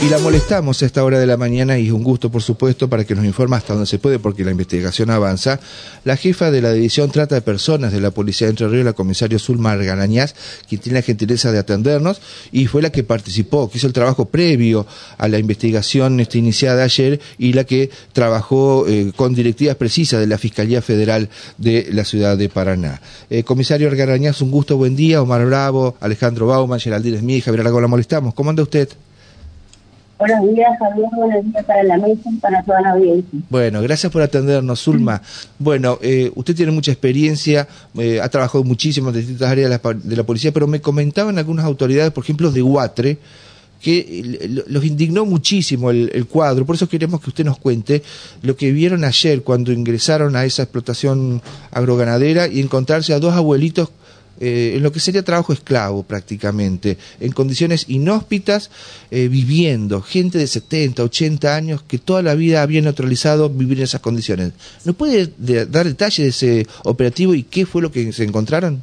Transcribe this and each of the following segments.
Y la molestamos a esta hora de la mañana y es un gusto, por supuesto, para que nos informe hasta donde se puede, porque la investigación avanza. La jefa de la División Trata de Personas de la Policía de Entre Ríos, la comisario Zulma Galañaz, quien tiene la gentileza de atendernos y fue la que participó, que hizo el trabajo previo a la investigación este, iniciada ayer y la que trabajó eh, con directivas precisas de la Fiscalía Federal de la ciudad de Paraná. Eh, comisario Galañaz, un gusto, buen día. Omar Bravo, Alejandro Bauman, Geraldine Smith, Javier Arago, la molestamos. ¿Cómo anda usted? Buenos días, Javier. Buenos días para la mesa y para toda la audiencia. Bueno, gracias por atendernos, Zulma. Bueno, eh, usted tiene mucha experiencia, eh, ha trabajado muchísimo en distintas áreas de la, de la, policía, pero me comentaban algunas autoridades, por ejemplo, de Huatre, que los indignó muchísimo el, el, cuadro. Por eso queremos que usted nos cuente lo que vieron ayer cuando ingresaron a esa explotación agroganadera y encontrarse a dos abuelitos eh, en lo que sería trabajo esclavo prácticamente, en condiciones inhóspitas, eh, viviendo, gente de 70, 80 años que toda la vida había neutralizado vivir en esas condiciones. ¿No puede de, dar detalle de ese operativo y qué fue lo que se encontraron?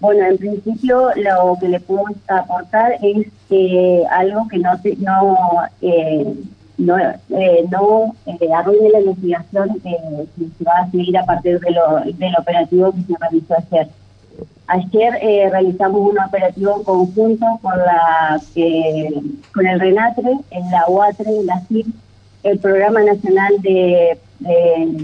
Bueno, en principio lo que le puedo aportar es eh, algo que no no eh, no, eh, no arruine la investigación que se va a seguir a partir de lo, del operativo que se realizó ayer. Ayer eh, realizamos un operativo conjunto con la eh, con el RENATRE, en la UATRE, la CIR, el Programa Nacional de,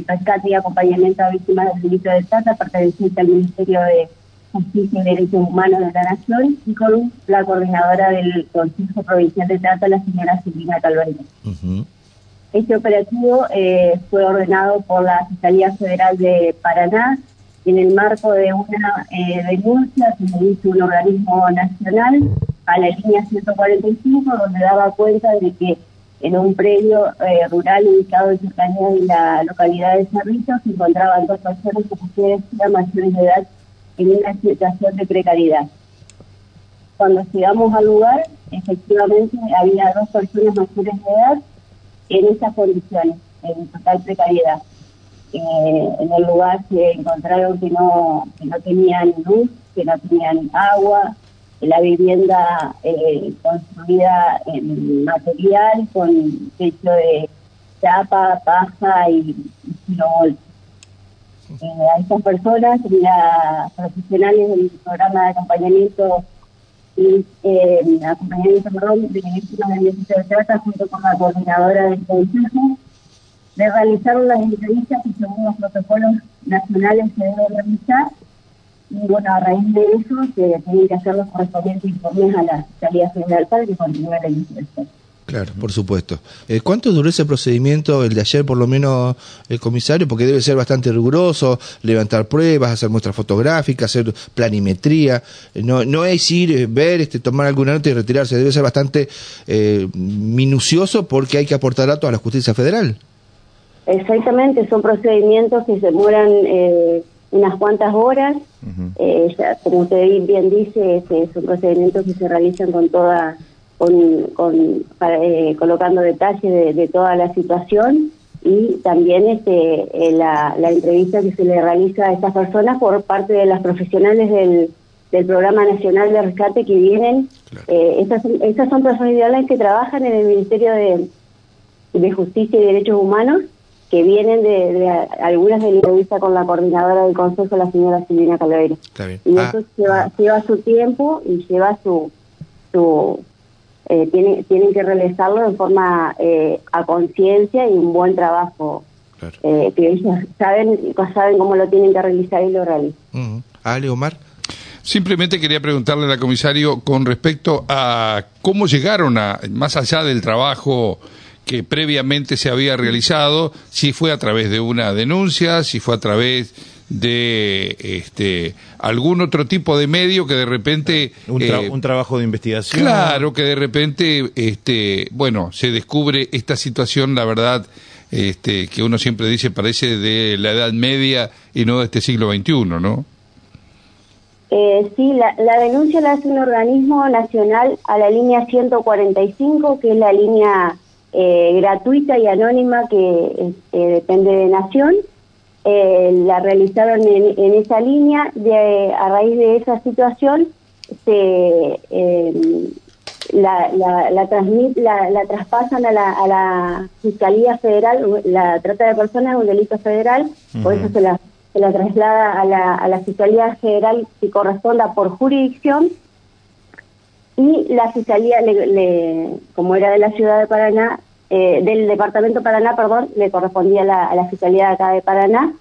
Rescate y Acompañamiento a Víctimas del Delito de Trata, perteneciente al Ministerio de Justicia y Derechos Humanos de la Nación, y con la coordinadora del Consejo Provincial de Trata, la señora Silvina Calvario. Este operativo eh, fue ordenado por la Fiscalía Federal de Paraná, en el marco de una eh, denuncia que se hizo un organismo nacional a la línea 145, donde daba cuenta de que en un predio eh, rural ubicado en cercanía de la localidad de Cerrito se encontraban dos personas que ustedes mayores de edad en una situación de precariedad. Cuando llegamos al lugar, efectivamente había dos personas mayores de edad en esas condiciones, en total precariedad. Eh, en el lugar se encontraron que no, que no tenían luz, que no tenían agua, la vivienda eh, construida en material con techo de chapa, paja y, y eh, a estas personas, las profesionales del programa de acompañamiento y eh, acompañamiento perdón, de víctimas del de trata junto con la coordinadora del consejo de realizar las entrevistas que según los protocolos nacionales se deben realizar y bueno, a raíz de eso se tienen que hacer los correspondientes informes a la Fiscalía Federal para que continúe la investigación. Claro, por supuesto. Eh, ¿Cuánto duró ese procedimiento, el de ayer por lo menos, el comisario? Porque debe ser bastante riguroso, levantar pruebas, hacer muestras fotográficas, hacer planimetría. Eh, no, no es ir, eh, ver, este, tomar alguna nota y retirarse. Debe ser bastante eh, minucioso porque hay que aportar datos a la justicia federal. Exactamente, son procedimientos que se demoran eh, unas cuantas horas. eh, ya, como usted bien dice, este, son procedimientos que se realizan con toda, con, con para, eh, colocando detalles de, de, toda la situación y también este, eh, la, la, entrevista que se le realiza a estas personas por parte de las profesionales del, del Programa Nacional de Rescate que vienen. Claro. Eh, estas, estas son profesionales que trabajan en el Ministerio de, de Justicia y Derechos Humanos que vienen de, de algunas de la entrevista con la coordinadora del Consejo, la señora Silvina Calveira. Y ah, eso lleva, ah. lleva su tiempo y lleva su... su eh, tiene, tienen que realizarlo de forma eh, a conciencia y un buen trabajo. Claro. Eh, que ellos saben, saben cómo lo tienen que realizar y lo realizan. Uh -huh. Ale, Omar. Simplemente quería preguntarle a la comisario con respecto a cómo llegaron a, más allá del trabajo que previamente se había realizado, si fue a través de una denuncia, si fue a través de este algún otro tipo de medio que de repente un, tra eh, un, trabajo de investigación. Claro que de repente este bueno se descubre esta situación la verdad este que uno siempre dice parece de la edad media y no de este siglo XXI no eh, sí, la, la, denuncia la hace un organismo nacional a la línea 145, que es la línea eh, gratuita y anónima que eh, depende de Nación. Eh, la realizaron en, en, esa línea. De, a raíz de esa situación, se, la, la, la, la, traspasan a la, a la Fiscalía Federal, la trata de personas es un delito federal, por eso se la, se la traslada a la, a la Fiscalía Federal que corresponda por jurisdicción y la Fiscalía, le, como era de la ciudad de Paraná, eh, del departamento Paraná, perdón, le correspondía a la, la Fiscalía de acá de Paraná,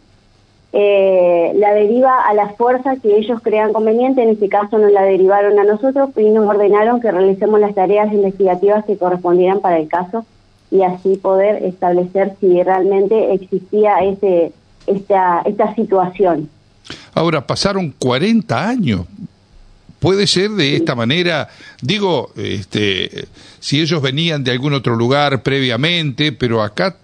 eh, la deriva a las fuerzas que ellos crean conveniente, en este caso nos la derivaron a nosotros y nos ordenaron que realicemos las tareas investigativas que correspondieran para el caso y así poder establecer si realmente existía ese esta, esta situación. Ahora, pasaron 40 años. Puede ser de esta manera, digo, este, si ellos venían de algún otro lugar previamente, pero acá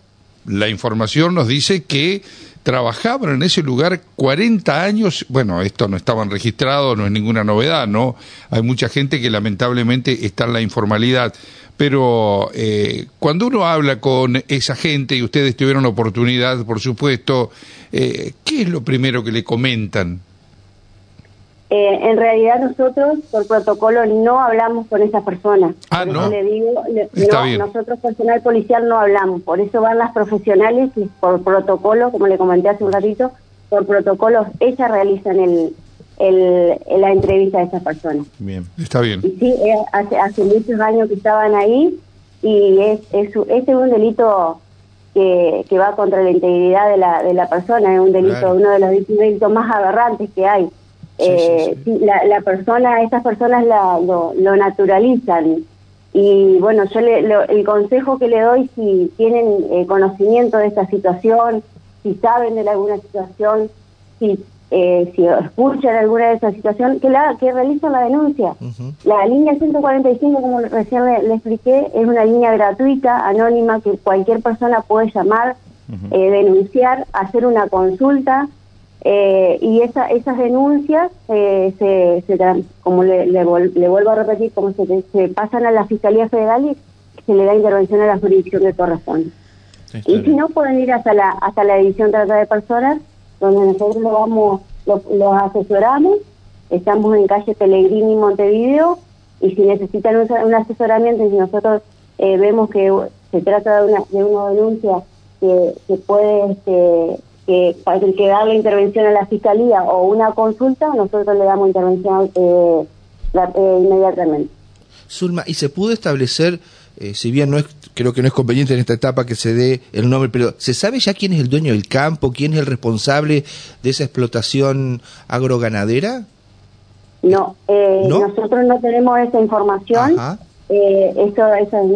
la información nos dice que trabajaban en ese lugar 40 años, bueno, esto no estaban registrados, no es ninguna novedad, ¿no? Hay mucha gente que lamentablemente está en la informalidad, pero eh, cuando uno habla con esa gente, y ustedes tuvieron la oportunidad, por supuesto, eh, ¿qué es lo primero que le comentan? Eh, en realidad nosotros por protocolo no hablamos con esa persona. Ah, no. Le digo, no, nosotros personal policial no hablamos. Por eso van las profesionales y por protocolo, como le comenté hace un ratito, por protocolos ellas realizan el, el, la entrevista de esa persona. Bien, está bien. Y sí, hace, hace muchos años que estaban ahí y es, es, es un delito que, que va contra la integridad de la, de la persona, es un delito, uno de los delitos más aberrantes que hay eh, La, la, persona, estas personas la, lo, naturalizan. Y bueno, yo le, el consejo que le doy, si tienen eh, conocimiento de esta situación, si saben de alguna situación, si eh, si escuchan alguna de esas situaciones, que, la, que realicen la denuncia. La línea 145, como recién le, expliqué, es una línea gratuita, anónima, que cualquier persona puede llamar, eh, denunciar, hacer una consulta eh, y esa, esas denuncias, eh, se, se, como le, le, vuelvo a repetir, como se, se, pasan a la Fiscalía Federal y se le da intervención a la jurisdicción que corresponde. y si no, pueden ir hasta la, hasta la División de Trata de Personas, donde nosotros lo vamos, los asesoramos, estamos en calle Pellegrini, Montevideo, y si necesitan un, asesoramiento y si nosotros eh, vemos que se trata de una, de una denuncia que, que puede... Este, que para el que da la intervención a la fiscalía o una consulta, nosotros le damos intervención eh, eh, inmediatamente. Zulma, ¿y se pudo establecer, eh, si bien no es, creo que no es conveniente en esta etapa que se dé el nombre, pero ¿se sabe ya quién es el dueño del campo, quién es el responsable de esa explotación agroganadera? No, ¿No? nosotros no tenemos esa información. Ajá. Eh, eso,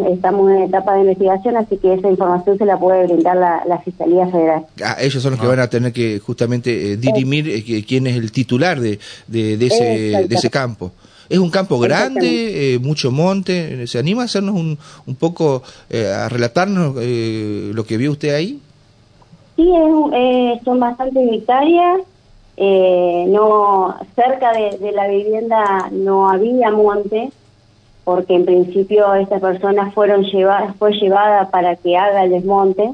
estamos en etapa de investigación, así que esa información se la puede brindar la, Fiscalía Federal. Ah, ellos son los que ah. van a tener que justamente eh, dirimir eh, quién es el titular de, de, ese, de ese campo. ¿Es un campo grande, eh, mucho monte? ¿Se anima a hacernos un, un poco, a relatarnos lo que vio usted ahí? Sí, son bastantes hectáreas. no cerca de, de, la vivienda no había monte, porque en principio estas personas fueron llevadas, fue llevada para que haga el desmonte,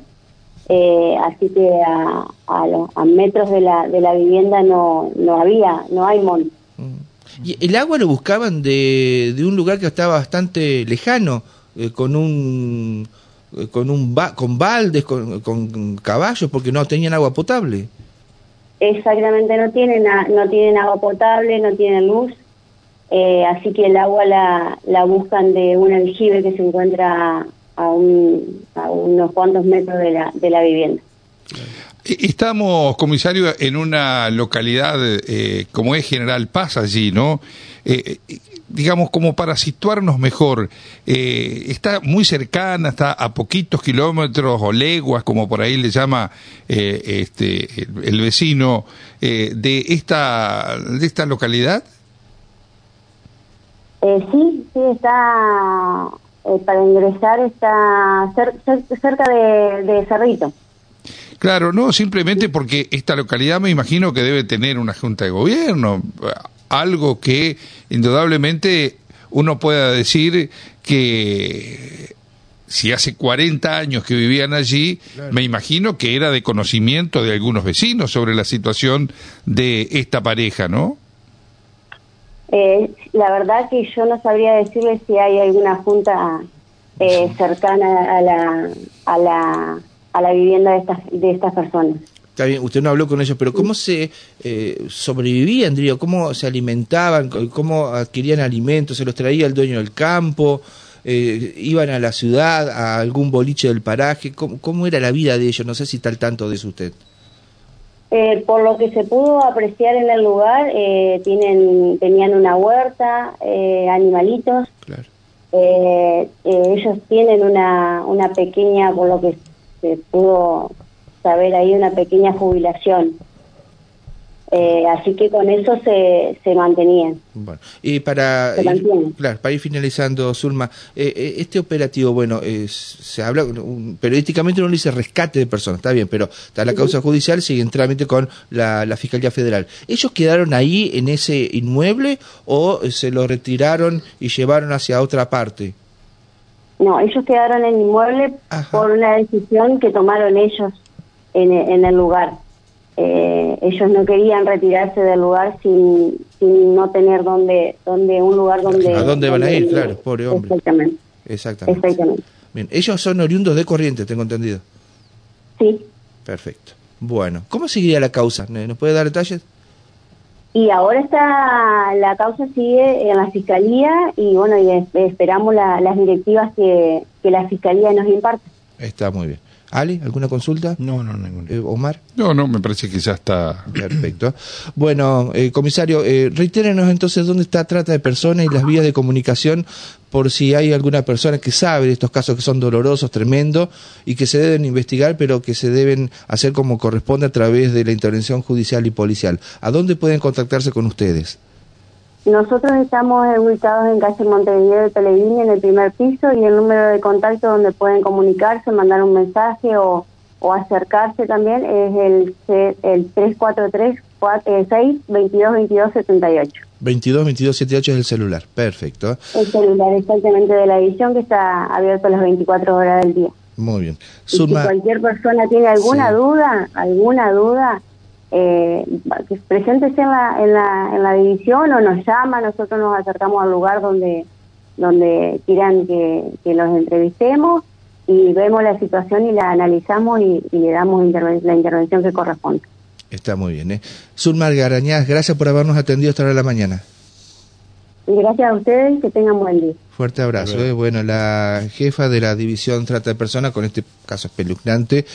eh, así que a, a, metros de la, de la vivienda no, no había, no hay monte. Mm. ¿Y el agua lo buscaban de, de un lugar que estaba bastante lejano, eh, con un eh, con un con baldes, con, con, caballos, porque no tenían agua potable? Exactamente, no tienen, no tienen agua potable, no tienen luz, eh, así que el agua la, la buscan de un aljibe que se encuentra a, un, a unos cuantos metros de la, de la vivienda. Eh, estamos, comisario, en una localidad eh, como es General Paz allí, ¿no? digamos, como para situarnos mejor, está muy cercana, está a poquitos kilómetros o leguas, como por ahí le llama este, el, vecino, de, esta, de esta localidad. Eh, sí, sí, está eh, para ingresar, está cerca de, Cerrito. Claro, no, simplemente porque esta localidad me imagino que debe tener una junta de gobierno, algo que indudablemente uno pueda decir que si hace 40 años que vivían allí, me imagino que era de conocimiento de algunos vecinos sobre la situación de esta pareja, ¿no? Eh, la verdad que yo no sabría decirle si hay alguna junta eh, cercana a la, a la, a la vivienda de estas, de estas personas. Está bien, usted no habló con ellos, pero ¿cómo se eh, sobrevivían, digo? ¿Cómo se alimentaban? ¿Cómo adquirían alimentos? ¿Se los traía el dueño del campo? Eh, ¿Iban a la ciudad, a algún boliche del paraje? ¿Cómo, ¿Cómo, era la vida de ellos? No sé si está al tanto de eso usted. Eh, por lo que se pudo apreciar en el lugar, eh, tienen, tenían una huerta, eh, animalitos. Claro. Eh, eh, ellos tienen una, una pequeña, por lo que se pudo saber ahí, una pequeña jubilación. Eh, así que con eso se, se mantenían. Bueno, y para ir, claro, para ir finalizando, Zulma, eh, eh, este operativo, bueno, es- se habla, un- periodísticamente uno le dice rescate de personas, está bien, pero está la causa judicial, sigue en trámite con la, la Fiscalía Federal. ¿Ellos quedaron ahí en ese inmueble o eh, se lo retiraron y llevaron hacia otra parte? No, ellos quedaron en el inmueble Ajá. por una decisión que tomaron ellos en, en el lugar. Eh, ellos no querían retirarse del lugar sin, sin no tener donde, donde un lugar donde... ¿A dónde van a ir? donde- Claro, pobre hombre. Exactamente, Exactamente. exactamente. Bien, ellos son oriundos de Corrientes, tengo entendido. Sí. Perfecto. Bueno, ¿cómo seguiría la causa? ¿Nos puede dar detalles? Y ahora está, la causa sigue en la fiscalía y bueno, y es- esperamos la- las directivas que, que la fiscalía nos imparte. Está muy bien. Ali, ¿alguna consulta? No, no, ninguna. Eh, Omar. No, no, me parece que ya está. Perfecto. Bueno, eh, comisario, eh, reitérenos entonces dónde está trata de personas y las vías de comunicación por si hay alguna persona que sabe de estos casos que son dolorosos, tremendos y que se deben investigar, pero que se deben hacer como corresponde a través de la intervención judicial y policial. ¿A dónde pueden contactarse con ustedes? Nosotros estamos ubicados en calle Montevideo de Pellegrini, en el primer piso, y el número de contacto donde pueden comunicarse, mandar un mensaje o, o acercarse también es el, el 343 6 22 22 78. 22 22 78 es el celular. Perfecto. El celular exactamente de la edición que está abierto las 24 horas del día. Muy bien. Y si cualquier persona tiene alguna Sí. duda, alguna duda, eh, preséntese en la, en, la, en la división o nos llama, nosotros nos acercamos al lugar donde, donde quieran que, que los entrevistemos y vemos la situación y la analizamos y, y le damos interven- la intervención que corresponde. está muy bien. ¿eh? Zulma Garañaz, gracias por habernos atendido esta hora de la mañana. Y gracias a ustedes, que tengan buen día. Fuerte abrazo. ¿eh? Bueno, la jefa de la división trata de personas con este caso espeluznante